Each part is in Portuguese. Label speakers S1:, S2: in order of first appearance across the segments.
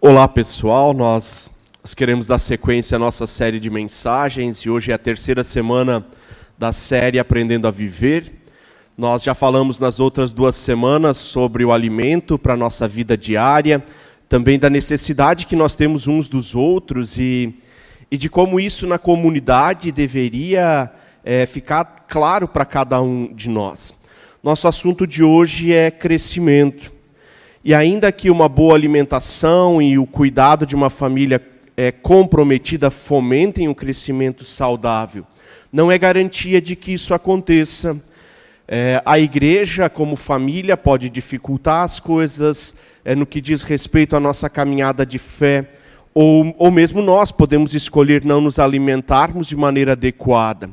S1: Olá pessoal, nós queremos dar sequência à nossa série de mensagens e hoje é a terceira semana da série Aprendendo a Viver. Nós já falamos nas outras duas semanas sobre o alimento para a nossa vida diária, também da necessidade que nós temos uns dos outros e, e de como isso na comunidade deveria é, ficar claro para cada um de nós. Nosso assunto de hoje é crescimento. E ainda que uma boa alimentação e o cuidado de uma família é, comprometida fomentem um crescimento saudável, não é garantia de que isso aconteça. É, a igreja, como família, pode dificultar as coisas é, no que diz respeito à nossa caminhada de fé, ou, ou mesmo nós podemos escolher não nos alimentarmos de maneira adequada.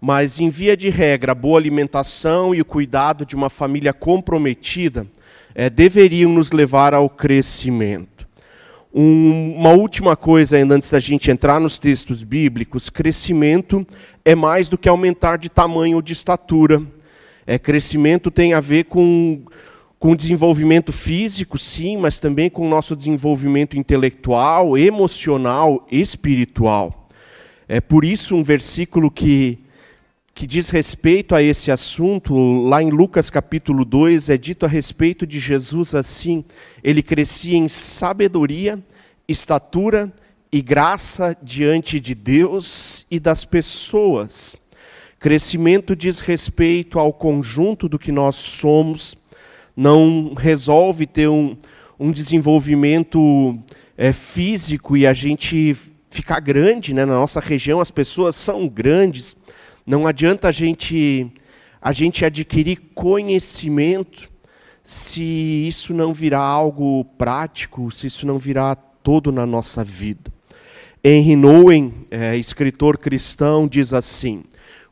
S1: Mas, em via de regra, a boa alimentação e o cuidado de uma família comprometida é, deveriam nos levar ao crescimento. Um, uma última coisa, ainda antes da gente entrar nos textos bíblicos: crescimento é mais do que aumentar de tamanho ou de estatura. É, crescimento tem a ver com, com desenvolvimento físico, sim, mas também com o nosso desenvolvimento intelectual, emocional, espiritual. É por isso um versículo que que diz respeito a esse assunto, lá em Lucas capítulo 2, é dito a respeito de Jesus assim: ele crescia em sabedoria, estatura e graça diante de Deus e das pessoas. Crescimento diz respeito ao conjunto do que nós somos, não resolve ter um, um desenvolvimento é, físico e a gente ficar grande, né? na nossa região as pessoas são grandes não adianta a gente, a gente adquirir conhecimento se isso não virar algo prático, se isso não virar todo na nossa vida. Henry Nouwen, é, escritor cristão, diz assim: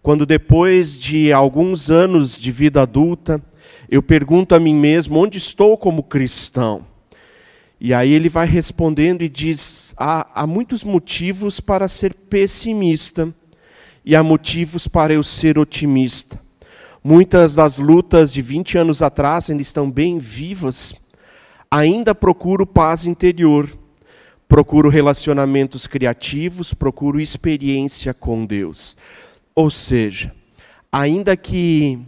S1: quando depois de alguns anos de vida adulta, eu pergunto a mim mesmo onde estou como cristão. E aí ele vai respondendo e diz: há, há muitos motivos para ser pessimista e há motivos para eu ser otimista. Muitas das lutas de 20 anos atrás ainda estão bem vivas. Ainda procuro paz interior, procuro relacionamentos criativos, procuro experiência com Deus. Ou seja, ainda que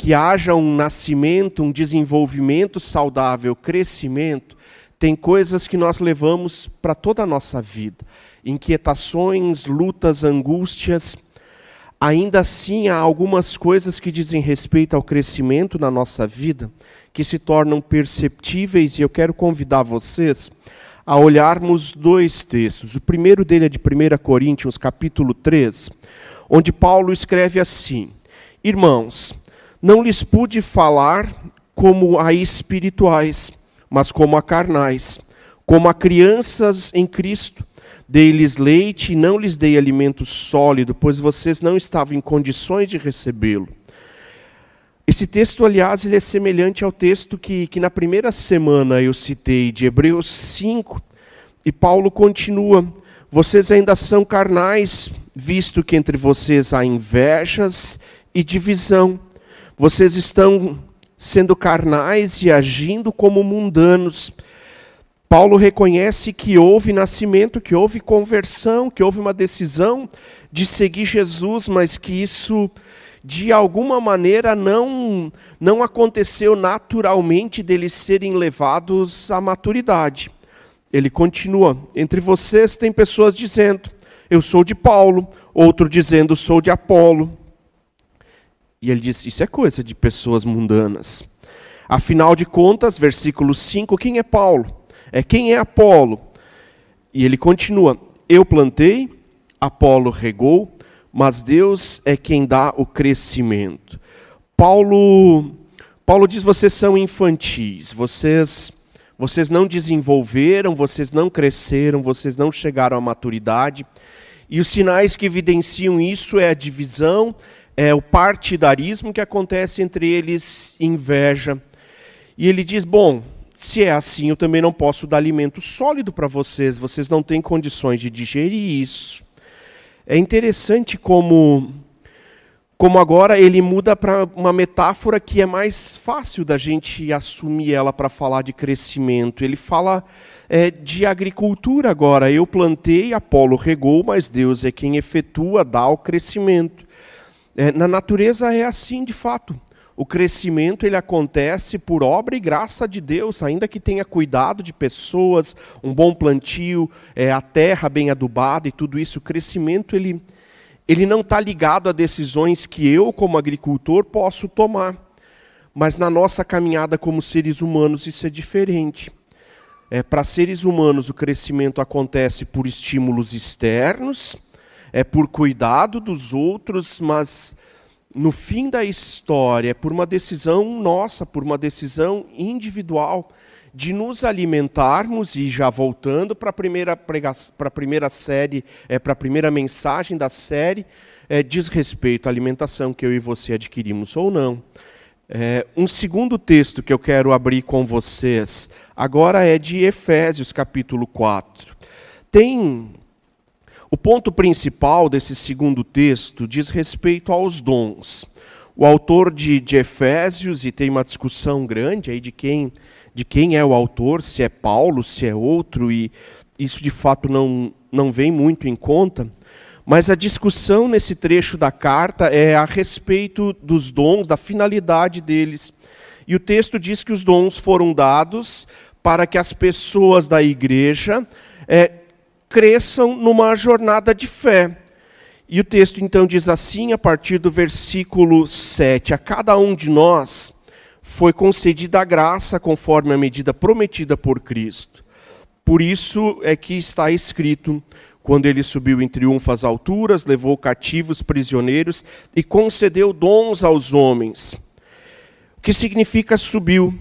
S1: que haja um nascimento, um desenvolvimento saudável, crescimento, tem coisas que nós levamos para toda a nossa vida. Inquietações, lutas, angústias, ainda assim há algumas coisas que dizem respeito ao crescimento na nossa vida que se tornam perceptíveis e eu quero convidar vocês a olharmos dois textos. O primeiro dele é de 1 Coríntios, capítulo 3, onde Paulo escreve assim: Irmãos, não lhes pude falar como a espirituais, mas como a carnais, como a crianças em Cristo. Dei-lhes leite e não lhes dei alimento sólido, pois vocês não estavam em condições de recebê-lo. Esse texto, aliás, ele é semelhante ao texto que, que na primeira semana eu citei, de Hebreus 5, e Paulo continua: Vocês ainda são carnais, visto que entre vocês há invejas e divisão. Vocês estão sendo carnais e agindo como mundanos. Paulo reconhece que houve nascimento, que houve conversão, que houve uma decisão de seguir Jesus, mas que isso de alguma maneira não não aconteceu naturalmente deles serem levados à maturidade. Ele continua: entre vocês tem pessoas dizendo, eu sou de Paulo, outro dizendo, sou de Apolo. E ele diz: isso é coisa de pessoas mundanas. Afinal de contas, versículo 5, quem é Paulo? É quem é Apolo? E ele continua: Eu plantei, Apolo regou, mas Deus é quem dá o crescimento. Paulo Paulo diz: vocês são infantis, vocês vocês não desenvolveram, vocês não cresceram, vocês não chegaram à maturidade. E os sinais que evidenciam isso é a divisão, é o partidarismo que acontece entre eles, inveja. E ele diz: bom, se é assim, eu também não posso dar alimento sólido para vocês, vocês não têm condições de digerir isso. É interessante como como agora ele muda para uma metáfora que é mais fácil da gente assumir ela para falar de crescimento. Ele fala é, de agricultura agora. Eu plantei, Apolo regou, mas Deus é quem efetua, dá o crescimento. É, na natureza é assim de fato. O crescimento ele acontece por obra e graça de Deus, ainda que tenha cuidado de pessoas, um bom plantio, é, a terra bem adubada e tudo isso. O crescimento ele ele não está ligado a decisões que eu, como agricultor, posso tomar. Mas na nossa caminhada como seres humanos, isso é diferente. É, Para seres humanos, o crescimento acontece por estímulos externos, é por cuidado dos outros, mas no fim da história, por uma decisão nossa, por uma decisão individual de nos alimentarmos, e já voltando para a primeira, para a primeira série, é, para a primeira mensagem da série, é, diz respeito à alimentação que eu e você adquirimos ou não. É, um segundo texto que eu quero abrir com vocês agora é de Efésios capítulo 4. Tem. O ponto principal desse segundo texto diz respeito aos dons. O autor de, de Efésios, e tem uma discussão grande aí de quem de quem é o autor, se é Paulo, se é outro, e isso de fato não, não vem muito em conta. Mas a discussão nesse trecho da carta é a respeito dos dons, da finalidade deles. E o texto diz que os dons foram dados para que as pessoas da igreja é, cresçam numa jornada de fé. E o texto então diz assim, a partir do versículo 7: A cada um de nós foi concedida a graça conforme a medida prometida por Cristo. Por isso é que está escrito: quando ele subiu em triunfo às alturas, levou cativos prisioneiros e concedeu dons aos homens. O que significa subiu?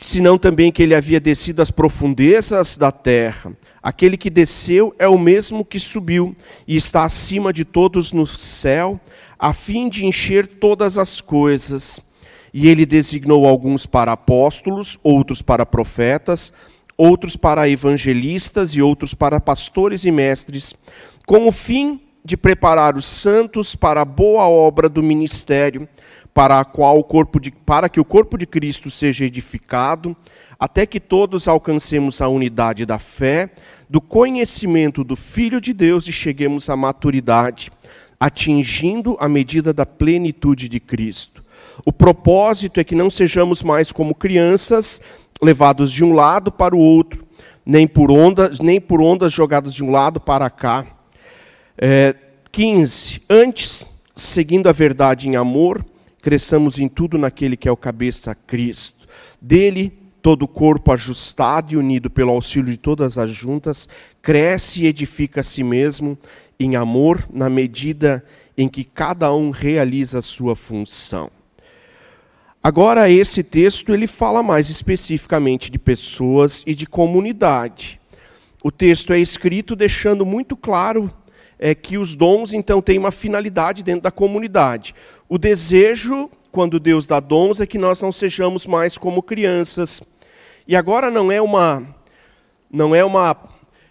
S1: Senão também que ele havia descido às profundezas da terra. Aquele que desceu é o mesmo que subiu e está acima de todos no céu, a fim de encher todas as coisas. E ele designou alguns para apóstolos, outros para profetas, outros para evangelistas e outros para pastores e mestres, com o fim de preparar os santos para a boa obra do ministério, para a qual o corpo de, para que o corpo de Cristo seja edificado, até que todos alcancemos a unidade da fé, do conhecimento do Filho de Deus e cheguemos à maturidade, atingindo a medida da plenitude de Cristo. O propósito é que não sejamos mais como crianças, levados de um lado para o outro, nem por ondas, nem por ondas jogadas de um lado para cá. É, 15. Antes, seguindo a verdade em amor, cresçamos em tudo naquele que é o cabeça Cristo. Dele, todo o corpo ajustado e unido pelo auxílio de todas as juntas, cresce e edifica a si mesmo em amor, na medida em que cada um realiza a sua função. Agora esse texto ele fala mais especificamente de pessoas e de comunidade. O texto é escrito deixando muito claro é que os dons então têm uma finalidade dentro da comunidade. O desejo, quando Deus dá dons, é que nós não sejamos mais como crianças. E agora não é uma não é uma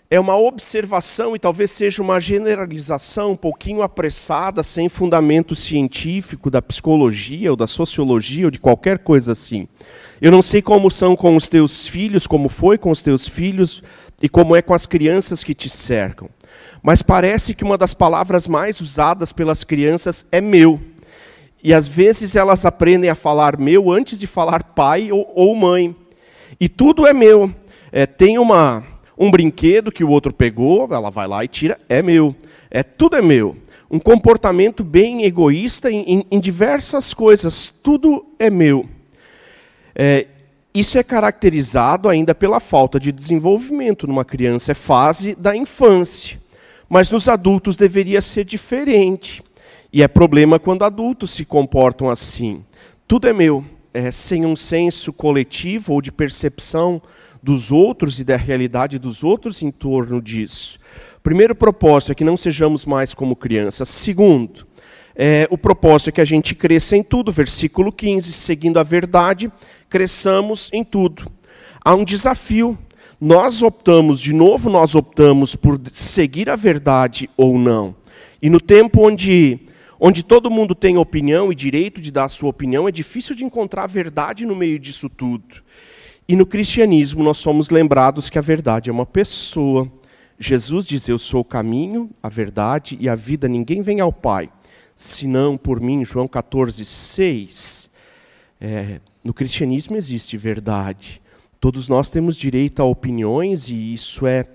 S1: é uma observação e talvez seja uma generalização um pouquinho apressada, sem fundamento científico da psicologia ou da sociologia ou de qualquer coisa assim. Eu não sei como são com os teus filhos, como foi com os teus filhos e como é com as crianças que te cercam. Mas parece que uma das palavras mais usadas pelas crianças é meu. E às vezes elas aprendem a falar meu antes de falar pai ou, ou mãe. E tudo é meu. É, tem uma um brinquedo que o outro pegou, ela vai lá e tira, é meu. É tudo é meu. Um comportamento bem egoísta em, em, em diversas coisas, tudo é meu. É, isso é caracterizado ainda pela falta de desenvolvimento numa criança, é fase da infância. Mas nos adultos deveria ser diferente. E é problema quando adultos se comportam assim. Tudo é meu, é, sem um senso coletivo ou de percepção dos outros e da realidade dos outros em torno disso. Primeiro propósito é que não sejamos mais como crianças. Segundo, é, o propósito é que a gente cresça em tudo. Versículo 15, seguindo a verdade, cresçamos em tudo. Há um desafio. Nós optamos, de novo, nós optamos por seguir a verdade ou não. E no tempo onde onde todo mundo tem opinião e direito de dar a sua opinião, é difícil de encontrar verdade no meio disso tudo. E no cristianismo nós somos lembrados que a verdade é uma pessoa. Jesus diz: Eu sou o caminho, a verdade e a vida, ninguém vem ao Pai, senão por mim. João 14, 6. É, no cristianismo existe verdade. Todos nós temos direito a opiniões e isso é,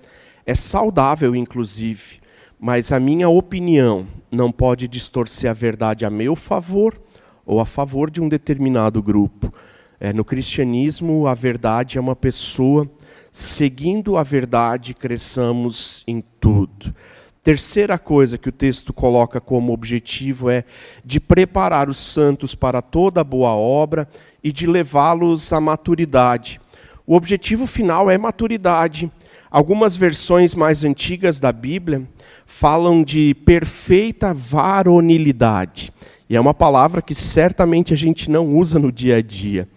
S1: é saudável, inclusive. Mas a minha opinião não pode distorcer a verdade a meu favor ou a favor de um determinado grupo. É, no cristianismo, a verdade é uma pessoa. Seguindo a verdade, cresçamos em tudo. Terceira coisa que o texto coloca como objetivo é de preparar os santos para toda boa obra e de levá-los à maturidade. O objetivo final é maturidade. Algumas versões mais antigas da Bíblia falam de perfeita varonilidade. E é uma palavra que certamente a gente não usa no dia a dia.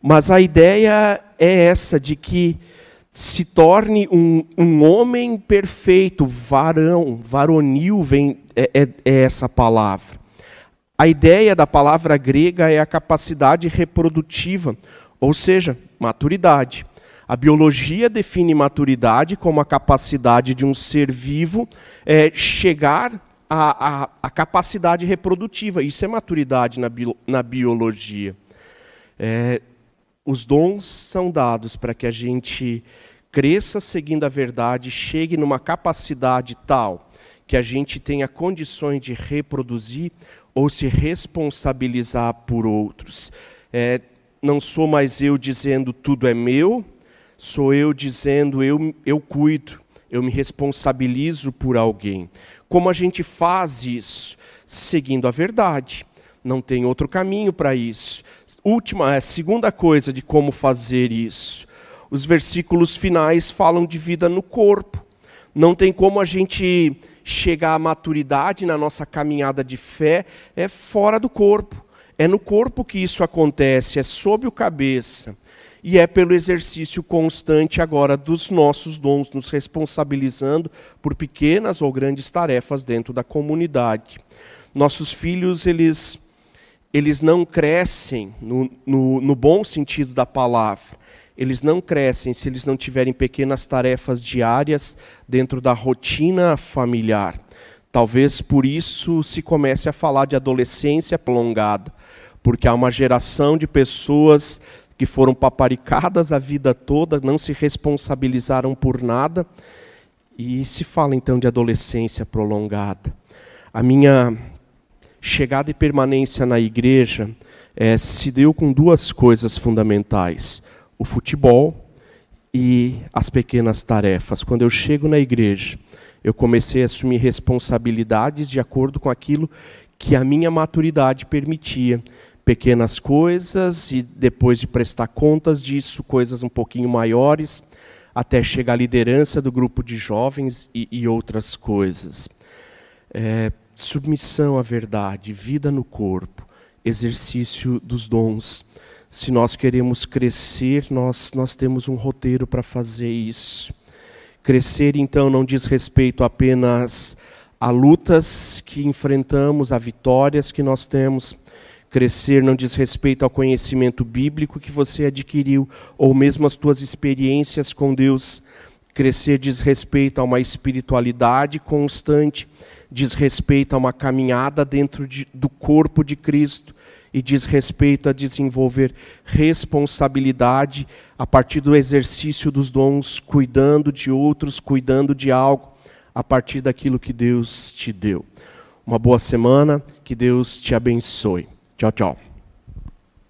S1: Mas a ideia é essa, de que se torne um, um homem perfeito, varão, varonil, vem, é, é, é essa palavra. A ideia da palavra grega é a capacidade reprodutiva, ou seja, maturidade. A biologia define maturidade como a capacidade de um ser vivo é, chegar à, à, à, capacidade reprodutiva. Isso é maturidade na, bi, na biologia. É, os dons são dados para que a gente cresça seguindo a verdade, chegue numa capacidade tal que a gente tenha condições de reproduzir ou se responsabilizar por outros. É, não sou mais eu dizendo tudo é meu, sou eu dizendo eu, eu cuido, eu me responsabilizo por alguém. Como a gente faz isso? Seguindo a verdade. Não tem outro caminho para isso. Última, é segunda coisa de como fazer isso. Os versículos finais falam de vida no corpo. Não tem como a gente chegar à maturidade na nossa caminhada de fé é fora do corpo. É no corpo que isso acontece, é sob o cabeça e é pelo exercício constante agora dos nossos dons, nos responsabilizando por pequenas ou grandes tarefas dentro da comunidade. Nossos filhos, eles, eles não crescem no, no, no bom sentido da palavra. Eles não crescem se eles não tiverem pequenas tarefas diárias dentro da rotina familiar. Talvez por isso se comece a falar de adolescência prolongada, porque há uma geração de pessoas que foram paparicadas a vida toda, não se responsabilizaram por nada. E se fala então de adolescência prolongada. A minha chegada e permanência na igreja é, se deu com duas coisas fundamentais: o futebol e as pequenas tarefas. Quando eu chego na igreja, eu comecei a assumir responsabilidades de acordo com aquilo que a minha maturidade permitia pequenas coisas e depois de prestar contas disso, coisas um pouquinho maiores, até chegar à liderança do grupo de jovens e, e outras coisas. É, submissão à verdade, vida no corpo, exercício dos dons. Se nós queremos crescer, nós, nós temos um roteiro para fazer isso. Crescer, então, não diz respeito apenas a lutas que enfrentamos, a vitórias que nós temos, Crescer não diz respeito ao conhecimento bíblico que você adquiriu, ou mesmo as tuas experiências com Deus. Crescer diz respeito a uma espiritualidade constante, diz respeito a uma caminhada dentro de, do corpo de Cristo e diz respeito a desenvolver responsabilidade a partir do exercício dos dons, cuidando de outros, cuidando de algo, a partir daquilo que Deus te deu. Uma boa semana, que Deus te abençoe. Tchau, tchau.